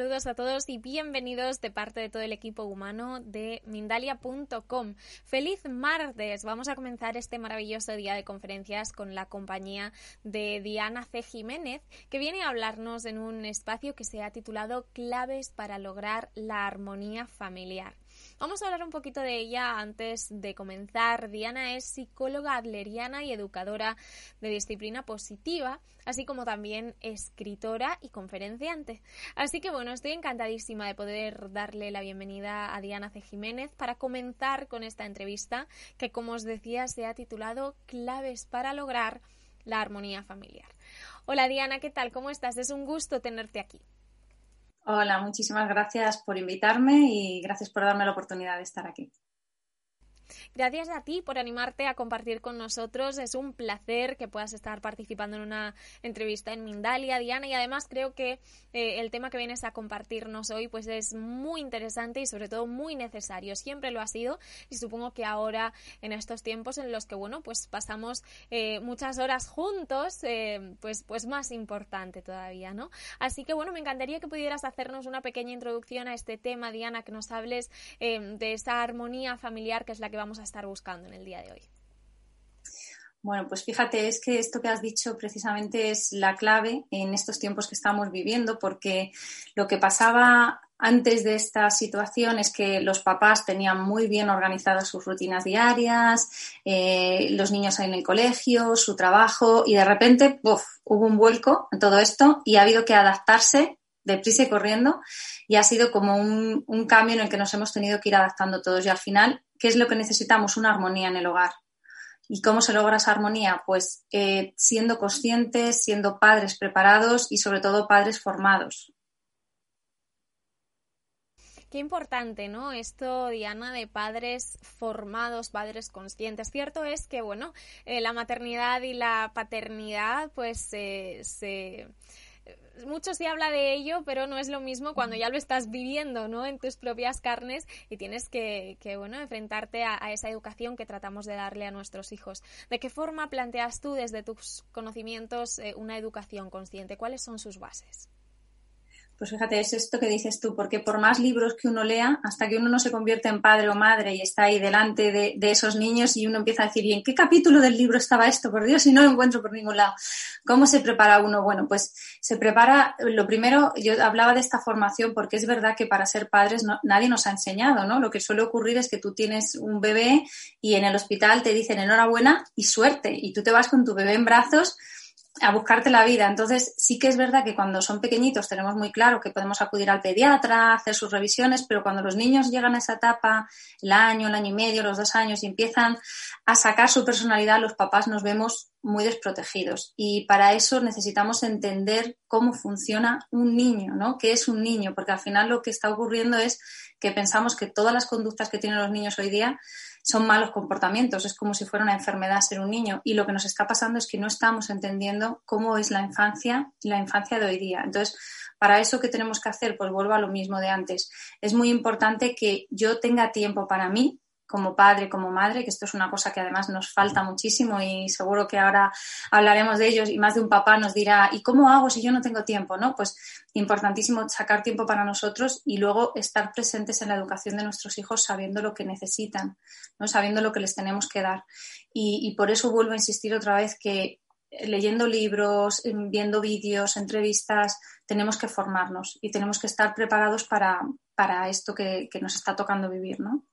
Saludos a todos y bienvenidos de parte de todo el equipo humano de Mindalia.com. Feliz martes. Vamos a comenzar este maravilloso día de conferencias con la compañía de Diana C. Jiménez, que viene a hablarnos en un espacio que se ha titulado Claves para lograr la armonía familiar. Vamos a hablar un poquito de ella antes de comenzar. Diana es psicóloga adleriana y educadora de disciplina positiva, así como también escritora y conferenciante. Así que bueno, estoy encantadísima de poder darle la bienvenida a Diana C. Jiménez para comenzar con esta entrevista que, como os decía, se ha titulado Claves para lograr la armonía familiar. Hola Diana, ¿qué tal? ¿Cómo estás? Es un gusto tenerte aquí. Hola, muchísimas gracias por invitarme y gracias por darme la oportunidad de estar aquí. Gracias a ti por animarte a compartir con nosotros. Es un placer que puedas estar participando en una entrevista en Mindalia, Diana, y además creo que eh, el tema que vienes a compartirnos hoy pues es muy interesante y sobre todo muy necesario. Siempre lo ha sido y supongo que ahora en estos tiempos en los que bueno pues pasamos eh, muchas horas juntos eh, pues pues más importante todavía, ¿no? Así que bueno me encantaría que pudieras hacernos una pequeña introducción a este tema, Diana, que nos hables de esa armonía familiar que es la que vamos a estar buscando en el día de hoy? Bueno, pues fíjate, es que esto que has dicho precisamente es la clave en estos tiempos que estamos viviendo, porque lo que pasaba antes de esta situación es que los papás tenían muy bien organizadas sus rutinas diarias, eh, los niños en el colegio, su trabajo, y de repente hubo un vuelco en todo esto y ha habido que adaptarse deprisa y corriendo y ha sido como un, un cambio en el que nos hemos tenido que ir adaptando todos y al final ¿Qué es lo que necesitamos? Una armonía en el hogar. ¿Y cómo se logra esa armonía? Pues eh, siendo conscientes, siendo padres preparados y sobre todo padres formados. Qué importante, ¿no? Esto, Diana, de padres formados, padres conscientes. Cierto es que, bueno, eh, la maternidad y la paternidad, pues se mucho se habla de ello, pero no es lo mismo cuando ya lo estás viviendo, ¿no? En tus propias carnes y tienes que, bueno, enfrentarte a, esa educación que tratamos de darle a nuestros hijos. ¿De qué forma planteas tú desde tus conocimientos eh, una educación consciente? ¿Cuáles son sus bases? Pues fíjate, es esto que dices tú, porque por más libros que uno lea, hasta que uno no se convierte en padre o madre y está ahí delante de, esos niños y uno empieza a decir, ¿y en qué capítulo del libro estaba esto? Por Dios, si no lo encuentro por ningún lado. ¿Cómo se prepara uno? Bueno, pues se prepara, lo primero, yo hablaba de esta formación porque es verdad que para ser padres nadie nos ha enseñado, ¿no? Lo que suele ocurrir es que tú tienes un bebé y en el hospital te dicen enhorabuena y suerte y tú te vas con tu bebé en brazos a buscarte la vida. Entonces, sí que es verdad que cuando son pequeñitos tenemos muy claro que podemos acudir al pediatra, hacer sus revisiones, pero cuando los niños llegan a esa etapa, el año, el año y medio, los dos años, y empiezan a sacar su personalidad, los papás nos vemos muy desprotegidos. Y para eso necesitamos entender cómo funciona un niño, ¿no? ¿Qué es un niño? Porque al final lo que está ocurriendo es que pensamos que todas las conductas que tienen los niños hoy día son malos comportamientos, es como si fuera una enfermedad ser un niño. Y lo que nos está pasando es que no estamos entendiendo cómo es la infancia y la infancia de hoy día. Entonces, para eso, ¿qué tenemos que hacer? Pues vuelvo a lo mismo de antes. Es muy importante que yo tenga tiempo para mí como padre, como madre, que esto es una cosa que además nos falta muchísimo y seguro que ahora hablaremos de ellos y más de un papá nos dirá, ¿y cómo hago si yo no tengo tiempo? ¿no? Pues importantísimo sacar tiempo para nosotros y luego estar presentes en la educación de nuestros hijos sabiendo lo que necesitan, ¿no? sabiendo lo que les tenemos que dar. Y, y por eso vuelvo a insistir otra vez que leyendo libros, viendo vídeos, entrevistas, tenemos que formarnos y tenemos que estar preparados para, para esto que, que nos está tocando vivir, ¿no?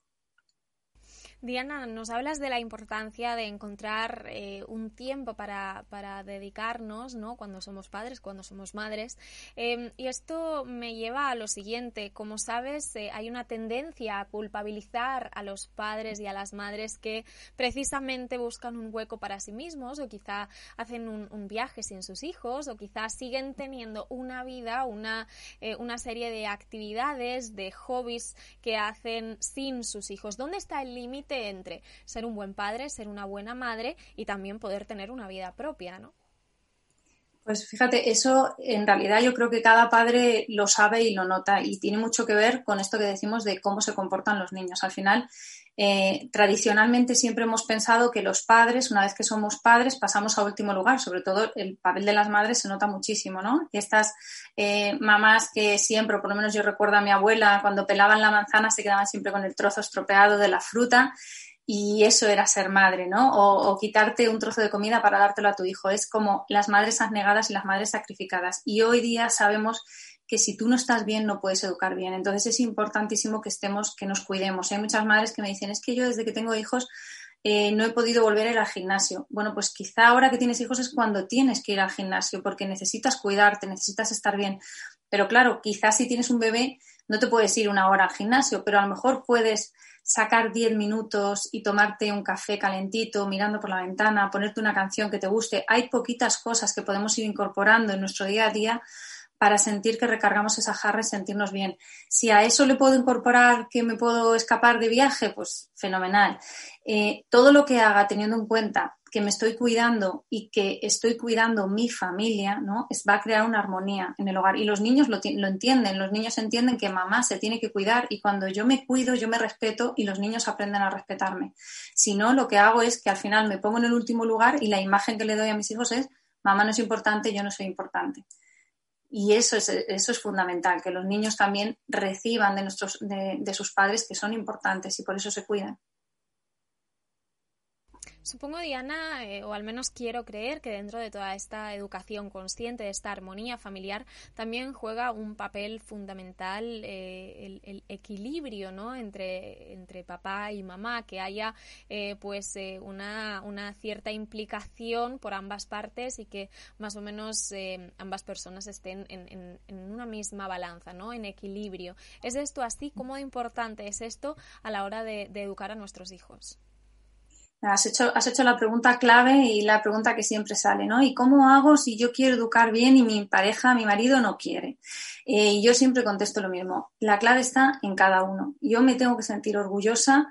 Diana, nos hablas de la importancia de encontrar eh, un tiempo para, para, dedicarnos, ¿no? Cuando somos padres, cuando somos madres. Em, y esto me lleva a lo siguiente. Como sabes, eh, hay una tendencia a culpabilizar a los padres y a las madres que precisamente buscan un hueco para sí mismos o quizá hacen un, viaje sin sus hijos o quizá siguen teniendo una vida, una, eh, una serie de actividades, de hobbies que hacen sin sus hijos. ¿Dónde está el límite? Entre ser un buen padre, ser una buena madre y también poder tener una vida propia, ¿no? Pues fíjate, eso en realidad yo creo que cada padre lo sabe y lo nota y tiene mucho que ver con esto que decimos de cómo se comportan los niños. Al final, eh, tradicionalmente siempre hemos pensado que los padres, una vez que somos padres, pasamos a último lugar. Sobre todo el papel de las madres se nota muchísimo, ¿no? Estas eh, mamás que siempre, por lo menos yo recuerdo a mi abuela, cuando pelaban la manzana se quedaban siempre con el trozo estropeado de la fruta y eso era ser madre, ¿no? O, quitarte un trozo de comida para dártelo a tu hijo. Es como las madres abnegadas y las madres sacrificadas. Y hoy día sabemos que si tú no estás bien no puedes educar bien. Entonces es importantísimo que estemos, que nos cuidemos. Hay muchas madres que me dicen, es que yo desde que tengo hijos eh, no he podido volver a ir al gimnasio. Bueno, pues quizá ahora que tienes hijos es cuando tienes que ir al gimnasio porque necesitas cuidarte, necesitas estar bien. Pero claro, quizás si tienes un bebé no te puedes ir una hora al gimnasio, pero a lo mejor puedes sacar 10 minutos y tomarte un café calentito, mirando por la ventana, ponerte una canción que te guste. Hay poquitas cosas que podemos ir incorporando en nuestro día a día para sentir que recargamos esa jarra y sentirnos bien. Si a eso le puedo incorporar que me puedo escapar de viaje, pues fenomenal. Eh, todo lo que haga teniendo en cuenta que me estoy cuidando y que estoy cuidando mi familia, ¿no? Es, va a crear una armonía en el hogar. Y los niños lo, entienden, los niños entienden que mamá se tiene que cuidar y cuando yo me cuido, yo me respeto y los niños aprenden a respetarme. Si no, lo que hago es que al final me pongo en el último lugar y la imagen que le doy a mis hijos es, mamá no es importante, yo no soy importante. Y eso es, eso es fundamental, que los niños también reciban de, nuestros, de, sus padres que son importantes y por eso se cuidan. Supongo, Diana, eh, o al menos quiero creer que dentro de toda esta educación consciente, de esta armonía familiar, también juega un papel fundamental eh, el, equilibrio ¿no? entre, papá y mamá, que haya eh, pues una, una, cierta implicación por ambas partes y que más o menos ambas personas estén en, en, una misma balanza, ¿no? en equilibrio. ¿Es esto así? ¿Cómo importante es esto a la hora de educar a nuestros hijos? Has hecho, has hecho la pregunta clave y la pregunta que siempre sale, ¿no? ¿Y cómo hago si yo quiero educar bien y mi pareja, mi marido no quiere? Eh, y yo siempre contesto lo mismo. La clave está en cada uno. Yo me tengo que sentir orgullosa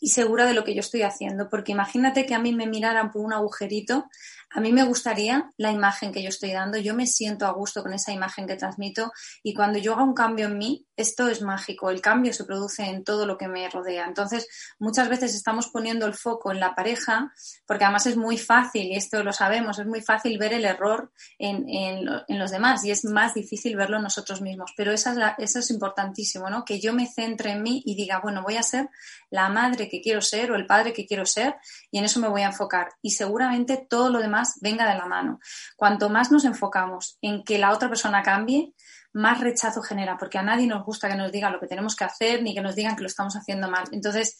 y segura de lo que yo estoy haciendo, porque imagínate que a mí me miraran por un agujerito a mí me gustaría la imagen que yo estoy dando, yo me siento a gusto con esa imagen que transmito y cuando yo haga un cambio en mí, esto es mágico, el cambio se produce en todo lo que me rodea. Entonces, muchas veces estamos poniendo el foco en la pareja, porque además es muy fácil, y esto lo sabemos, es muy fácil ver el error en, en, los demás y es más difícil verlo nosotros mismos. Pero eso es importantísimo, ¿no? Que yo me centre en mí y diga, bueno, voy a ser la madre que quiero ser o el padre que quiero ser y en eso me voy a enfocar. Y seguramente todo lo demás venga de la mano. Cuanto más nos enfocamos en que la otra persona cambie, más rechazo genera, porque a nadie nos gusta que nos digan lo que tenemos que hacer ni que nos digan que lo estamos haciendo mal. Entonces,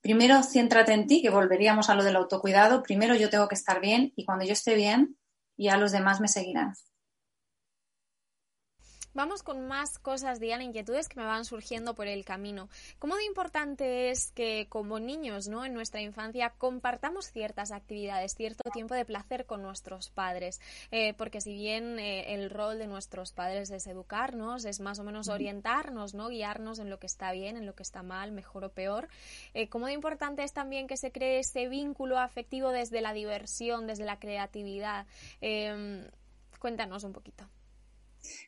primero céntrate en ti, que volveríamos a lo del autocuidado. Primero yo tengo que estar bien y cuando yo esté bien, ya los demás me seguirán. Vamos con más cosas, Diana, inquietudes que me van surgiendo por el camino. ¿Cómo de importante es que como niños, ¿no? En nuestra infancia compartamos ciertas actividades, cierto tiempo de placer con nuestros padres. Eh, porque si bien eh, el rol de nuestros padres es educarnos, es más o menos orientarnos, ¿no? Guiarnos en lo que está bien, en lo que está mal, mejor o peor. Eh, ¿Cómo de importante es también que se cree ese vínculo afectivo desde la diversión, desde la creatividad? cuéntanos un poquito.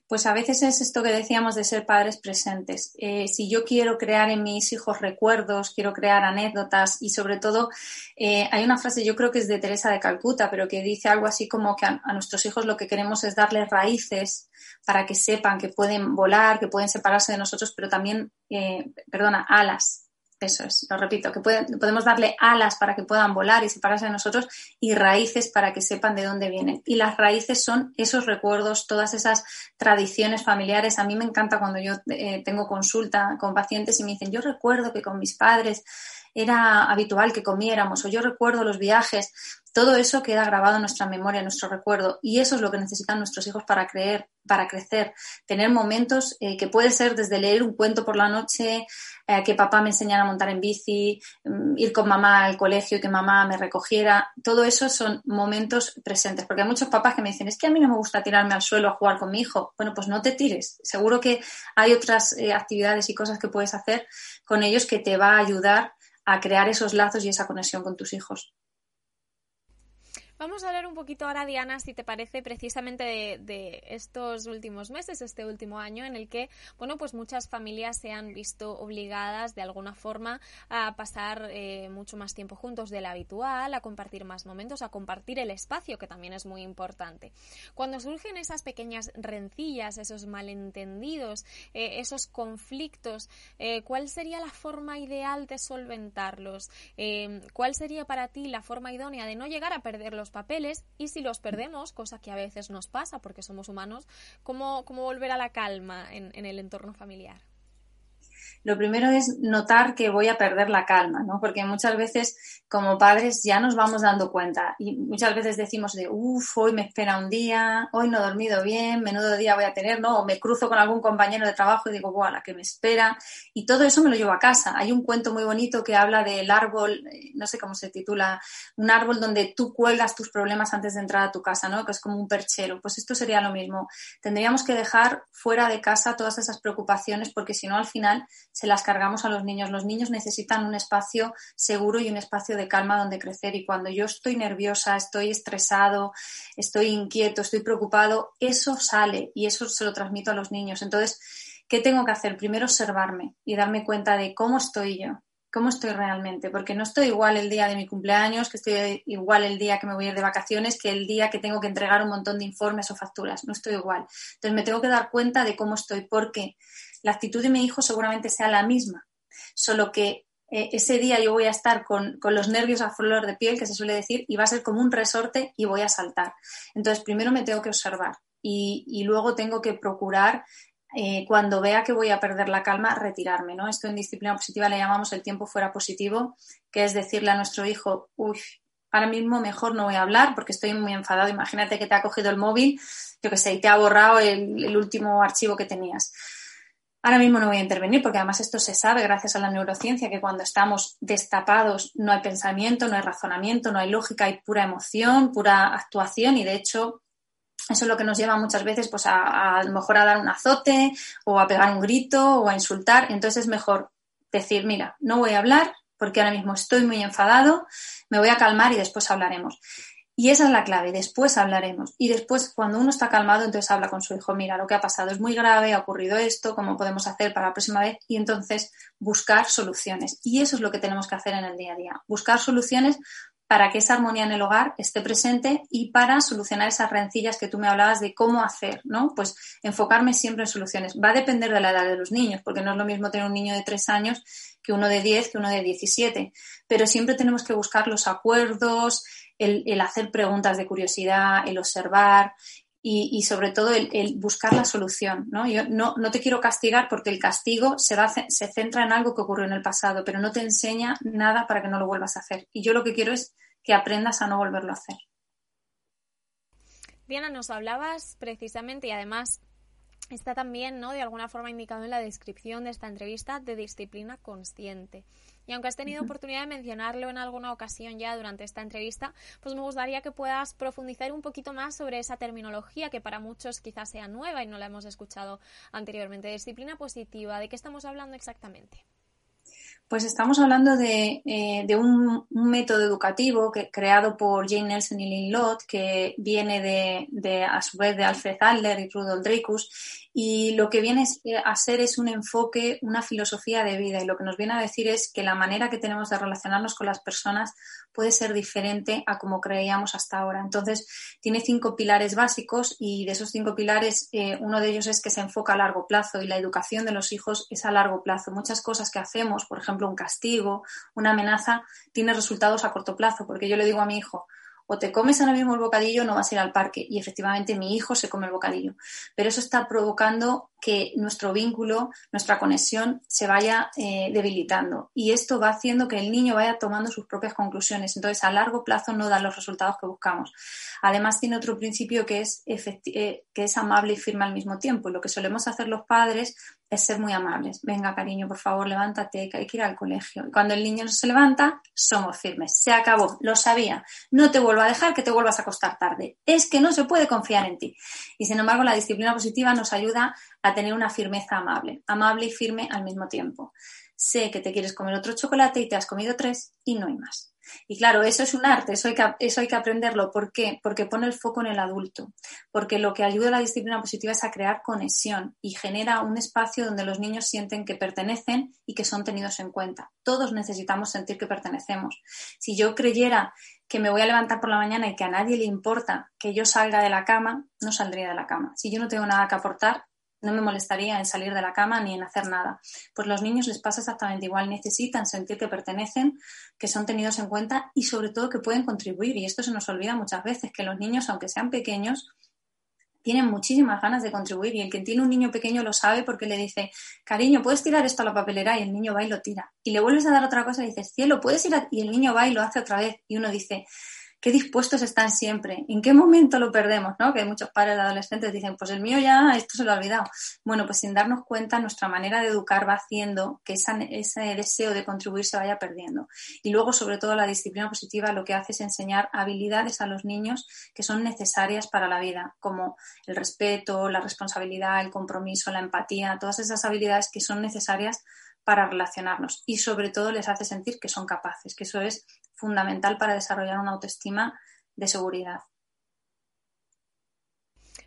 Pues a veces es esto que decíamos de ser padres presentes. Eh, si yo quiero crear en mis hijos recuerdos, quiero crear anécdotas y sobre todo eh, hay una frase, yo creo que es de Teresa de Calcuta, pero que dice algo así como que a, nuestros hijos lo que queremos es darles raíces para que sepan que pueden volar, que pueden separarse de nosotros, pero también, eh, perdona, alas eso es, lo repito, que podemos darle alas para que puedan volar y separarse de nosotros y raíces para que sepan de dónde vienen. Y las raíces son esos recuerdos, todas esas tradiciones familiares. A mí me encanta cuando yo eh, tengo consulta con pacientes y me dicen, yo recuerdo que con mis padres era habitual que comiéramos o yo recuerdo los viajes todo eso queda grabado en nuestra memoria, en nuestro recuerdo, y eso es lo que necesitan nuestros hijos para creer, para crecer, tener momentos eh, que puede ser desde leer un cuento por la noche, eh, que papá me enseñara a montar en bici, mm, ir con mamá al colegio y que mamá me recogiera, todo eso son momentos presentes, porque hay muchos papás que me dicen, es que a mí no me gusta tirarme al suelo a jugar con mi hijo. Bueno, pues no te tires, seguro que hay otras eh, actividades y cosas que puedes hacer con ellos que te va a ayudar a crear esos lazos y esa conexión con tus hijos. Vamos a hablar un poquito ahora, Diana, si te parece, precisamente de, estos últimos meses, este último año, en el que, bueno, pues muchas familias se han visto obligadas de alguna forma a pasar eh, mucho más tiempo juntos de lo habitual, a compartir más momentos, a compartir el espacio, que también es muy importante. Cuando surgen esas pequeñas rencillas, esos malentendidos, eh, esos conflictos, eh, ¿cuál sería la forma ideal de solventarlos? ¿Cuál sería para ti la forma idónea de no llegar a perderlos papeles y si los perdemos, cosa que a veces nos pasa porque somos humanos, ¿cómo, volver a la calma en el entorno familiar? Lo primero es notar que voy a perder la calma, ¿no? Porque muchas veces como padres ya nos vamos dando cuenta y muchas veces decimos de, uff, hoy me espera un día, hoy no he dormido bien, menudo día voy a tener, ¿no? O me cruzo con algún compañero de trabajo y digo, ¡buah, la que me espera! Y todo eso me lo llevo a casa. Hay un cuento muy bonito que habla del árbol, eh, no sé cómo se titula, un árbol donde tú cuelgas tus problemas antes de entrar a tu casa, ¿no? Que es como un perchero. Pues esto sería lo mismo. Tendríamos que dejar fuera de casa todas esas preocupaciones porque si no al final se las cargamos a los niños. Los niños necesitan un espacio seguro y un espacio de calma donde crecer y cuando yo estoy nerviosa, estoy estresado, estoy inquieto, estoy preocupado, eso sale y eso se lo transmito a los niños. Entonces, ¿qué tengo que hacer? Primero observarme y darme cuenta de cómo estoy yo, cómo estoy realmente, porque no estoy igual el día de mi cumpleaños, que estoy igual el día que me voy a ir de vacaciones, que el día que tengo que entregar un montón de informes o facturas, no estoy igual. Entonces me tengo que dar cuenta de cómo estoy, porque la actitud de mi hijo seguramente sea la misma, solo que eh, ese día yo voy a estar con, los nervios a flor de piel, que se suele decir, y va a ser como un resorte y voy a saltar. Entonces, primero me tengo que observar y, luego tengo que procurar, eh, cuando vea que voy a perder la calma, retirarme. ¿no? Esto en disciplina positiva le llamamos el tiempo fuera positivo, que es decirle a nuestro hijo, uy, ahora mismo mejor no voy a hablar porque estoy muy enfadado. Imagínate que te ha cogido el móvil, yo que sé, y te ha borrado el último archivo que tenías Ahora mismo no voy a intervenir porque además esto se sabe gracias a la neurociencia que cuando estamos destapados no hay pensamiento, no hay razonamiento, no hay lógica, hay pura emoción, pura actuación y de hecho eso es lo que nos lleva muchas veces pues a, a, lo mejor a dar un azote o a pegar un grito o a insultar. Entonces es mejor decir, mira, no voy a hablar porque ahora mismo estoy muy enfadado, me voy a calmar y después hablaremos. Y esa es la clave. Después hablaremos. Y después, cuando uno está calmado, entonces habla con su hijo, mira, lo que ha pasado es muy grave, ha ocurrido esto, ¿cómo podemos hacer para la próxima vez? Y entonces buscar soluciones. Y eso es lo que tenemos que hacer en el día a día. Buscar soluciones para que esa armonía en el hogar esté presente y para solucionar esas rencillas que tú me hablabas de cómo hacer, ¿no? Pues enfocarme siempre en soluciones. Va a depender de la edad de los niños, porque no es lo mismo tener un niño de tres años que uno de diez, que uno de diecisiete. Pero siempre tenemos que buscar los acuerdos, el, hacer preguntas de curiosidad, el observar y, sobre todo el, buscar la solución. ¿no? Yo no, te quiero castigar porque el castigo se, va, se centra en algo que ocurrió en el pasado, pero no te enseña nada para que no lo vuelvas a hacer. Y yo lo que quiero es que aprendas a no volverlo a hacer. Diana, nos hablabas precisamente y además está también, ¿no? De alguna forma indicado en la descripción de esta entrevista de disciplina consciente. Y aunque has tenido oportunidad de mencionarlo en alguna ocasión ya durante esta entrevista, pues me gustaría que puedas profundizar un poquito más sobre esa terminología que para muchos quizás sea nueva y no la hemos escuchado anteriormente. Disciplina positiva, ¿de qué estamos hablando exactamente? Pues estamos hablando de, eh, un, método educativo que, creado por Jane Nelson y Lynn Lott, que viene de, a su vez de Alfred Adler y Rudolf Dreykus, y lo que viene eh, a ser es un enfoque, una filosofía de vida, y lo que nos viene a decir es que la manera que tenemos de relacionarnos con las personas puede ser diferente a como creíamos hasta ahora. Entonces, tiene cinco pilares básicos y de esos cinco pilares, eh, uno de ellos es que se enfoca a largo plazo y la educación de los hijos es a largo plazo. Muchas cosas que hacemos, por ejemplo, un castigo, una amenaza, tiene resultados a corto plazo, porque yo le digo a mi hijo, o te comes ahora mismo el bocadillo no vas a ir al parque. Y efectivamente mi hijo se come el bocadillo. Pero eso está provocando que nuestro vínculo, nuestra conexión se vaya eh, debilitando. Y esto va haciendo que el niño vaya tomando sus propias conclusiones. Entonces, a largo plazo no da los resultados que buscamos. Además, tiene otro principio que es, eh, que es amable y firme al mismo tiempo. Lo que solemos hacer los padres es ser muy amables. Venga, cariño, por favor, levántate, hay que ir al colegio. Y cuando el niño no se levanta, somos firmes. Se acabó, lo sabía. No te vuelvo a dejar que te vuelvas a acostar tarde. Es que no se puede confiar en ti. Y sin embargo, la disciplina positiva nos ayuda a tener una firmeza amable, amable y firme al mismo tiempo. Sé que te quieres comer otro chocolate y te has comido tres y no hay más. Y claro, eso es un arte, eso hay, que, eso hay que aprenderlo. ¿Por qué? Porque pone el foco en el adulto. Porque lo que ayuda a la disciplina positiva es a crear conexión y genera un espacio donde los niños sienten que pertenecen y que son tenidos en cuenta. Todos necesitamos sentir que pertenecemos. Si yo creyera que me voy a levantar por la mañana y que a nadie le importa que yo salga de la cama, no saldría de la cama. Si yo no tengo nada que aportar, no me molestaría en salir de la cama ni en hacer nada. Pues los niños les pasa exactamente igual, necesitan sentir que pertenecen, que son tenidos en cuenta y sobre todo que pueden contribuir. Y esto se nos olvida muchas veces, que los niños, aunque sean pequeños, tienen muchísimas ganas de contribuir y el que tiene un niño pequeño lo sabe porque le dice, cariño, ¿puedes tirar esto a la papelera? Y el niño va y lo tira. Y le vuelves a dar otra cosa y dices, cielo, ¿puedes ir? Y el niño va y lo hace otra vez. Y uno dice, qué dispuestos están siempre, en qué momento lo perdemos, ¿no? Que muchos padres de adolescentes dicen, pues el mío ya, esto se lo ha olvidado. Bueno, pues sin darnos cuenta, nuestra manera de educar va haciendo que ese deseo de contribuir se vaya perdiendo. Y luego, sobre todo, la disciplina positiva lo que hace es enseñar habilidades a los niños que son necesarias para la vida, como el respeto, la responsabilidad, el compromiso, la empatía, todas esas habilidades que son necesarias para relacionarnos y sobre todo les hace sentir que son capaces, que eso es fundamental para desarrollar una autoestima de seguridad.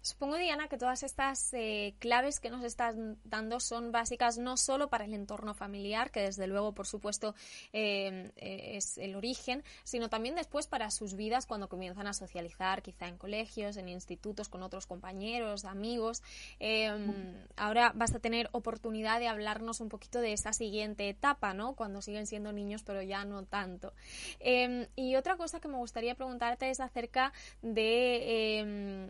Supongo, Diana, que todas estas eh, claves que nos estás dando son básicas no solo para el entorno familiar, que desde luego, por supuesto, eh, eh, es el origen, sino también después para sus vidas cuando comienzan a socializar, quizá en colegios, en institutos, con otros compañeros, amigos. Em, ahora vas a tener oportunidad de hablarnos un poquito de esa siguiente etapa, ¿no? Cuando siguen siendo niños, pero ya no tanto. Em, y otra cosa que me gustaría preguntarte es acerca de em,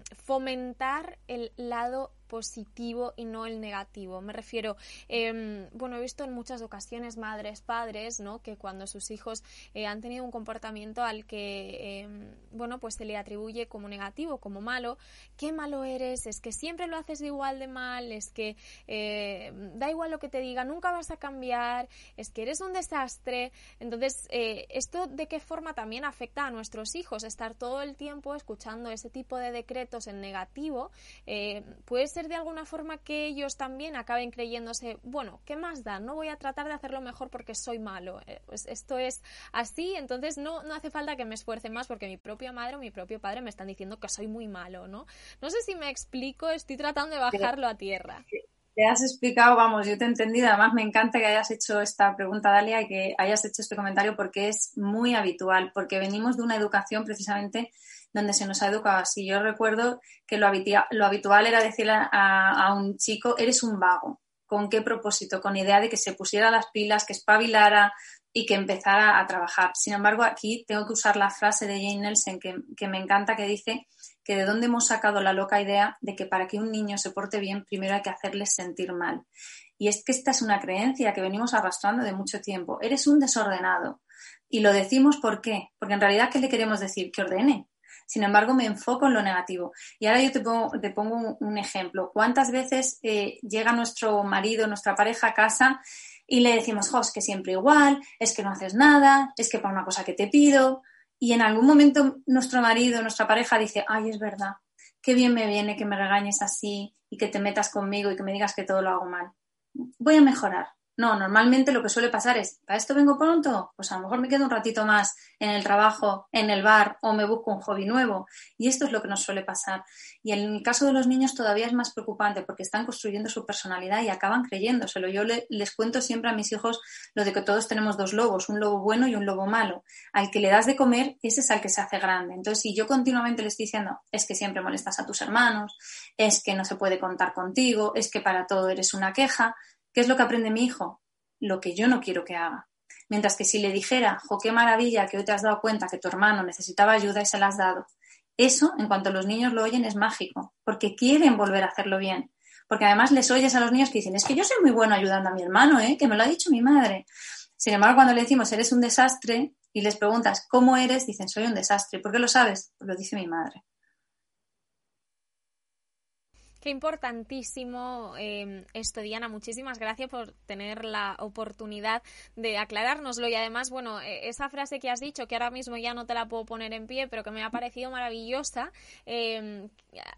el lado positivo y no el negativo. Me refiero, em, bueno, he visto en muchas ocasiones madres, padres, ¿no? Que cuando sus hijos eh, han tenido un comportamiento al que, em, bueno, pues se le atribuye como negativo, como malo, qué malo eres, es que siempre lo haces igual de mal, es que eh, da igual lo que te diga, nunca vas a cambiar, es que eres un desastre. Entonces, eh, ¿esto de qué forma también afecta a nuestros hijos? Estar todo el tiempo escuchando ese tipo de decretos en negativo puede ser de alguna forma que ellos también acaben creyéndose, bueno, ¿qué más da? No voy a tratar de hacerlo mejor porque soy malo. Eh, pues esto es así, entonces no, no hace falta que me esfuerce más porque mi propia madre o mi propio padre me están diciendo que soy muy malo, ¿no? No sé si me explico, estoy tratando de bajarlo a tierra. Te has explicado, vamos, yo te he entendido. Además, me encanta que hayas hecho esta pregunta, Dalia, y que hayas hecho este comentario porque es muy habitual, porque venimos de una educación precisamente donde se nos ha educado así. Yo recuerdo que lo, habitual era decirle a, un chico, eres un vago. ¿Con qué propósito? Con idea de que se pusiera las pilas, que espabilara y que empezara a trabajar. Sin embargo, aquí tengo que usar la frase de Jane Nelson que, que me encanta, que dice que de dónde hemos sacado la loca idea de que para que un niño se porte bien, primero hay que hacerle sentir mal. Y es que esta es una creencia que venimos arrastrando de mucho tiempo. Eres un desordenado. Y lo decimos ¿por qué? Porque en realidad, ¿qué le queremos decir? Que ordene, sin embargo, me enfoco en lo negativo. Y ahora yo te pongo, un, ejemplo. ¿Cuántas veces eh, llega nuestro marido, nuestra pareja a casa y le decimos, jo, que siempre igual, es que no haces nada, es que para una cosa que te pido? Y en algún momento nuestro marido, nuestra pareja dice, ay, es verdad, qué bien me viene que me regañes así y que te metas conmigo y que me digas que todo lo hago mal. Voy a mejorar. No, normalmente lo que suele pasar es, ¿para esto vengo pronto? Pues a lo mejor me quedo un ratito más en el trabajo, en el bar o me busco un hobby nuevo. Y esto es lo que nos suele pasar. Y en el caso de los niños todavía es más preocupante porque están construyendo su personalidad y acaban creyéndoselo. Yo les cuento siempre a mis hijos lo de que todos tenemos dos lobos, un lobo bueno y un lobo malo. Al que le das de comer, ese es al que se hace grande. Entonces, si yo continuamente le estoy diciendo, es que siempre molestas a tus hermanos, es que no se puede contar contigo, es que para todo eres una queja, ¿Qué es lo que aprende mi hijo? Lo que yo no quiero que haga. Mientras que si le dijera, jo, qué maravilla que hoy te has dado cuenta que tu hermano necesitaba ayuda y se la has dado, eso, en cuanto los niños lo oyen, es mágico, porque quieren volver a hacerlo bien. Porque además les oyes a los niños que dicen, es que yo soy muy bueno ayudando a mi hermano, ¿eh? que me lo ha dicho mi madre. Sin embargo, cuando le decimos, eres un desastre, y les preguntas, ¿cómo eres? Dicen, soy un desastre. ¿Por qué lo sabes? Pues lo dice mi madre. Qué importantísimo eh, esto, Diana. Muchísimas gracias por tener la oportunidad de aclarárnoslo. Y además, bueno, e, esa frase que has dicho, que ahora mismo ya no te la puedo poner en pie, pero que me ha parecido maravillosa, em,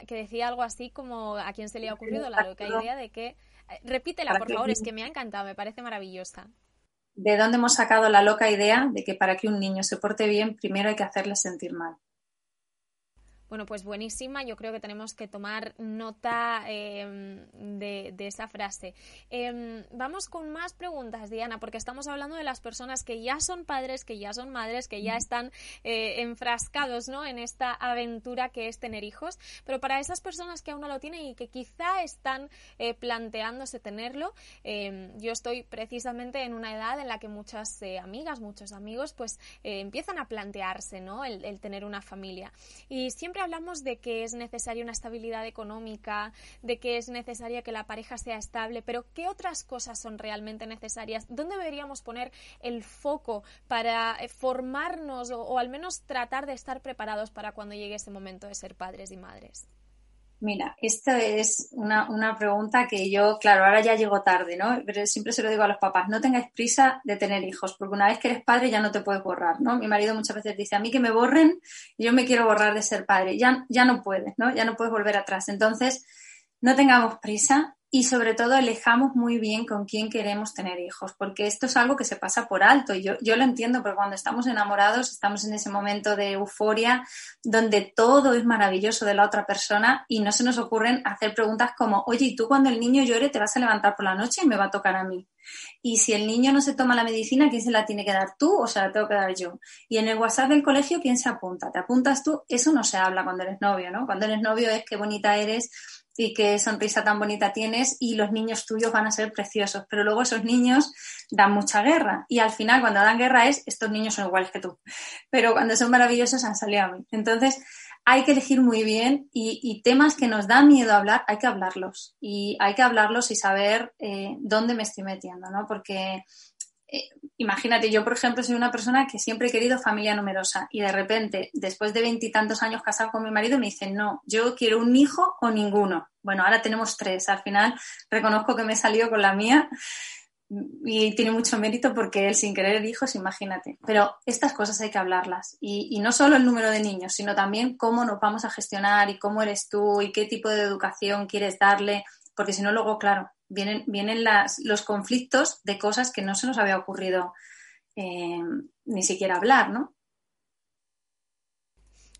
que decía algo así como a quién se le ha ocurrido la loca idea de que... Eh, repítela, por favor, es que me ha encantado, me parece maravillosa. ¿De dónde hemos sacado la loca idea de que para que un niño se porte bien, primero hay que hacerle sentir mal? Bueno, pues buenísima. Yo creo que tenemos que tomar nota em, de, esa frase. Em, vamos con más preguntas, Diana, porque estamos hablando de las personas que ya son padres, que ya son madres, que ya están eh, enfrascados ¿no? en esta aventura que es tener hijos. Pero para esas personas que aún no lo tienen y que quizá están eh, planteándose tenerlo, em, yo estoy precisamente en una edad en la que muchas eh, amigas, muchos amigos, pues empiezan a plantearse ¿no? el, el tener una familia. Y siempre hablamos de que es necesaria una estabilidad económica, de que es necesaria que la pareja sea estable, pero ¿qué otras cosas son realmente necesarias? ¿Dónde deberíamos poner el foco para eh, formarnos o al menos tratar de estar preparados para cuando llegue ese momento de ser padres y madres? Mira, esta es una, una, pregunta que yo, claro, ahora ya llego tarde, ¿no? Pero siempre se lo digo a los papás, no tengáis prisa de tener hijos, porque una vez que eres padre ya no te puedes borrar, ¿no? Mi marido muchas veces dice, a mí que me borren, yo me quiero borrar de ser padre, ya, ya no puedes, ¿no? Ya no puedes volver atrás. Entonces, no tengamos prisa, y sobre todo elijamos muy bien con quién queremos tener hijos, porque esto es algo que se pasa por alto yo, yo lo entiendo, porque cuando estamos enamorados estamos en ese momento de euforia donde todo es maravilloso de la otra persona y no se nos ocurren hacer preguntas como, oye, ¿y tú cuando el niño llore te vas a levantar por la noche y me va a tocar a mí? Y si el niño no se toma la medicina, ¿quién se la tiene que dar tú o se la tengo que dar yo? Y en el WhatsApp del colegio, ¿quién se apunta? ¿Te apuntas tú? Eso no se habla cuando eres novio, ¿no? Cuando eres novio es qué bonita eres y qué sonrisa tan bonita tienes y los niños tuyos van a ser preciosos. Pero luego esos niños dan mucha guerra y al final cuando dan guerra es estos niños son iguales que tú. Pero cuando son maravillosos han salido a mí. Entonces hay que elegir muy bien y, temas que nos da miedo hablar hay que hablarlos y hay que hablarlos y saber eh, dónde me estoy metiendo, ¿no? Porque eh, imagínate, yo por ejemplo soy una persona que siempre he querido familia numerosa y de repente, después de veintitantos años casado con mi marido, me dicen, no, yo quiero un hijo o ninguno. Bueno, ahora tenemos tres. Al final reconozco que me he salido con la mía y tiene mucho mérito porque él sin querer hijos, imagínate. Pero estas cosas hay que hablarlas y, y, no solo el número de niños, sino también cómo nos vamos a gestionar y cómo eres tú y qué tipo de educación quieres darle, porque si no luego, claro, vienen, vienen las, los conflictos de cosas que no se nos había ocurrido eh, ni siquiera hablar, ¿no?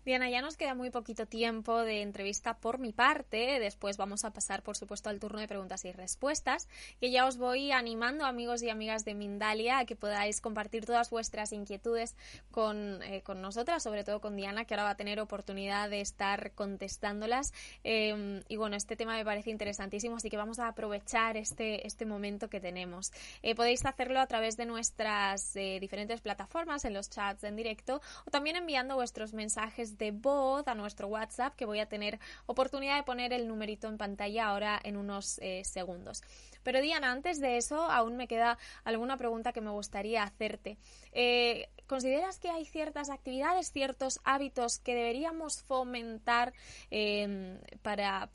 Diana, ya nos queda muy poquito tiempo de entrevista por mi parte. Después vamos a pasar, por supuesto, al turno de preguntas y respuestas. Que ya os voy animando, amigos y amigas de Mindalia, a que podáis compartir todas vuestras inquietudes con, eh, con nosotras, sobre todo con Diana, que ahora va a tener oportunidad de estar contestándolas. Em, y bueno, este tema me parece interesantísimo, así que vamos a aprovechar este, este momento que tenemos. Eh, podéis hacerlo a través de nuestras eh, diferentes plataformas, en los chats en directo, o también enviando vuestros mensajes de voz a nuestro WhatsApp, que voy a tener oportunidad de poner el numerito en pantalla ahora en unos eh, segundos. Pero Diana, antes de eso, aún me queda alguna pregunta que me gustaría hacerte. Eh, ¿Consideras que hay ciertas actividades, ciertos hábitos que deberíamos fomentar em, para,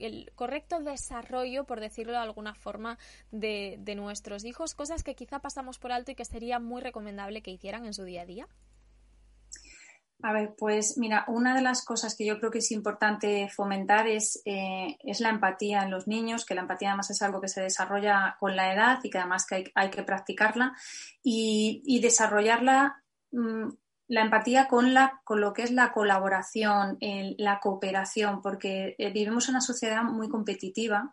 el, correcto desarrollo, por decirlo de alguna forma, de, de nuestros hijos? Cosas que quizá pasamos por alto y que sería muy recomendable que hicieran en su día a día. A ver, pues mira, una de las cosas que yo creo que es importante fomentar es, eh, es la empatía en los niños, que la empatía además es algo que se desarrolla con la edad y que además que hay, que practicarla y, desarrollarla, mm, la empatía con, la, con lo que es la colaboración, la cooperación, porque eh, vivimos en una sociedad muy competitiva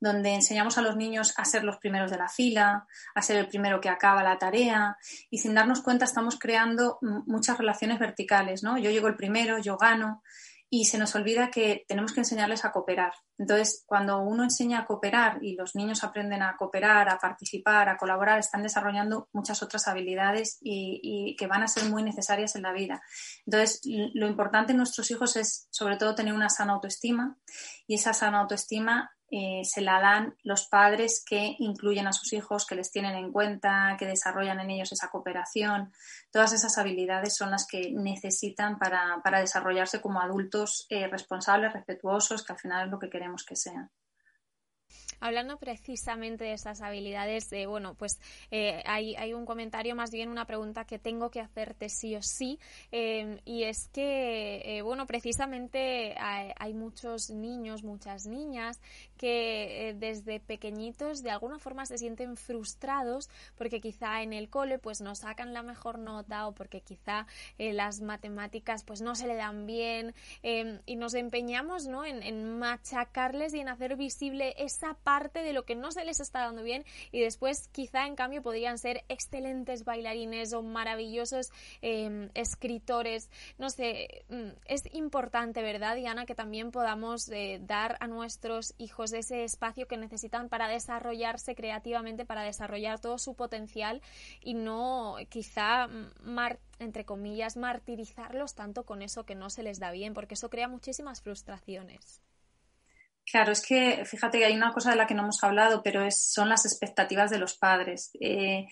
donde enseñamos a los niños a ser los primeros de la fila, a ser el primero que acaba la tarea y sin darnos cuenta estamos creando muchas relaciones verticales, ¿no? Yo llego el primero, yo gano y se nos olvida que tenemos que enseñarles a cooperar. Entonces, cuando uno enseña a cooperar y los niños aprenden a cooperar, a participar, a colaborar, están desarrollando muchas otras habilidades y, y, que van a ser muy necesarias en la vida. Entonces, lo importante en nuestros hijos es, sobre todo, tener una sana autoestima y esa sana autoestima eh, se la dan los padres que incluyen a sus hijos, que les tienen en cuenta, que desarrollan en ellos esa cooperación. Todas esas habilidades son las que necesitan para, desarrollarse como adultos eh, responsables, respetuosos, que al final es lo que queremos que sean. Hablando precisamente de esas habilidades, de, bueno, pues eh, hay, hay, un comentario, más bien una pregunta que tengo que hacerte sí o sí, em, y es que, eh, bueno, precisamente hay, muchos niños, muchas niñas que eh, desde pequeñitos de alguna forma se sienten frustrados porque quizá en el cole pues no sacan la mejor nota o porque quizá las matemáticas pues no se le dan bien em, y nos empeñamos ¿no? en, en machacarles y en hacer visible esa parte de lo que no se les está dando bien y después quizá en cambio podrían ser excelentes bailarines o maravillosos em, escritores. No sé, mm, es importante, ¿verdad, Diana, que también podamos eh, dar a nuestros hijos ese espacio que necesitan para desarrollarse creativamente, para desarrollar todo su potencial y no quizá entre comillas, martirizarlos tanto con eso que no se les da bien, porque eso crea muchísimas frustraciones. Claro, es que fíjate que hay una cosa de la que no hemos hablado, pero son las expectativas de los padres. Eh,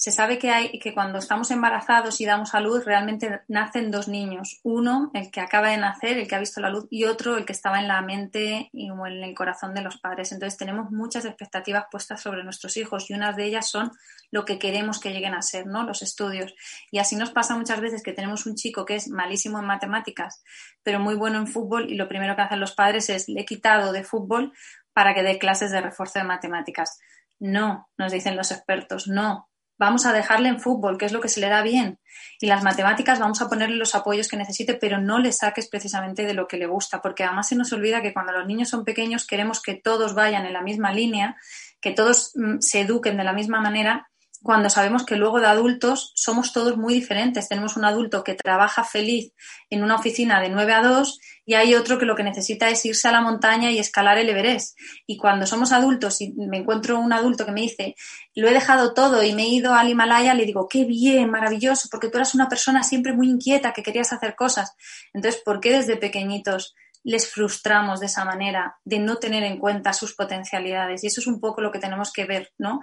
se sabe que, hay, que cuando estamos embarazados y damos a luz, realmente nacen dos niños. Uno, el que acaba de nacer, el que ha visto la luz, y otro, el que estaba en la mente y en el corazón de los padres. Entonces tenemos muchas expectativas puestas sobre nuestros hijos y unas de ellas son lo que queremos que lleguen a ser, ¿no? Los estudios. Y así nos pasa muchas veces que tenemos un chico que es malísimo en matemáticas, pero muy bueno en fútbol y lo primero que hacen los padres es le he quitado de fútbol para que dé clases de refuerzo de matemáticas. No, nos dicen los expertos, no, vamos a dejarle en fútbol, que es lo que se le da bien. Y las matemáticas vamos a ponerle los apoyos que necesite, pero no le saques precisamente de lo que le gusta, porque además se nos olvida que cuando los niños son pequeños queremos que todos vayan en la misma línea, que todos mm, se eduquen de la misma manera cuando sabemos que luego de adultos somos todos muy diferentes. Tenemos un adulto que trabaja feliz en una oficina de 9 a 2 y hay otro que lo que necesita es irse a la montaña y escalar el Everest. Y cuando somos adultos y me encuentro un adulto que me dice, lo he dejado todo y me he ido al Himalaya, le digo, qué bien, maravilloso, porque tú eras una persona siempre muy inquieta, que querías hacer cosas. Entonces, ¿por qué desde pequeñitos les frustramos de esa manera, de no tener en cuenta sus potencialidades? Y eso es un poco lo que tenemos que ver, ¿no?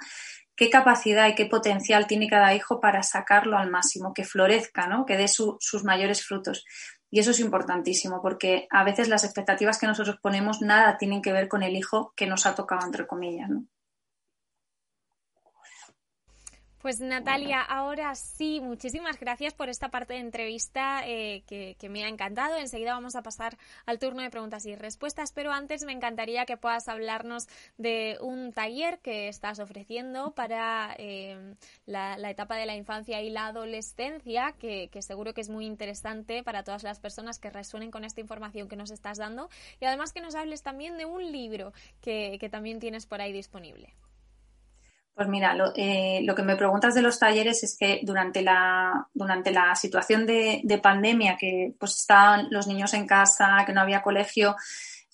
Qué capacidad y qué potencial tiene cada hijo para sacarlo al máximo, que florezca, ¿no? que dé sus mayores frutos. Y eso es importantísimo porque a veces las expectativas que nosotros ponemos nada tienen que ver con el hijo que nos ha tocado, entre comillas. ¿no? Pues Natalia, ahora sí, muchísimas gracias por esta parte de entrevista eh, que, me ha encantado. Enseguida vamos a pasar al turno de preguntas y respuestas, pero antes me encantaría que puedas hablarnos de un taller que estás ofreciendo para eh, la, etapa de la infancia y la adolescencia, que, seguro que es muy interesante para todas las personas que resuenen con esta información que nos estás dando y además que nos hables también de un libro que también tienes por ahí disponible. Pues mira, eh, lo, que me preguntas de los talleres es que durante la, durante la situación de, pandemia, que pues estaban los niños en casa, que no había colegio,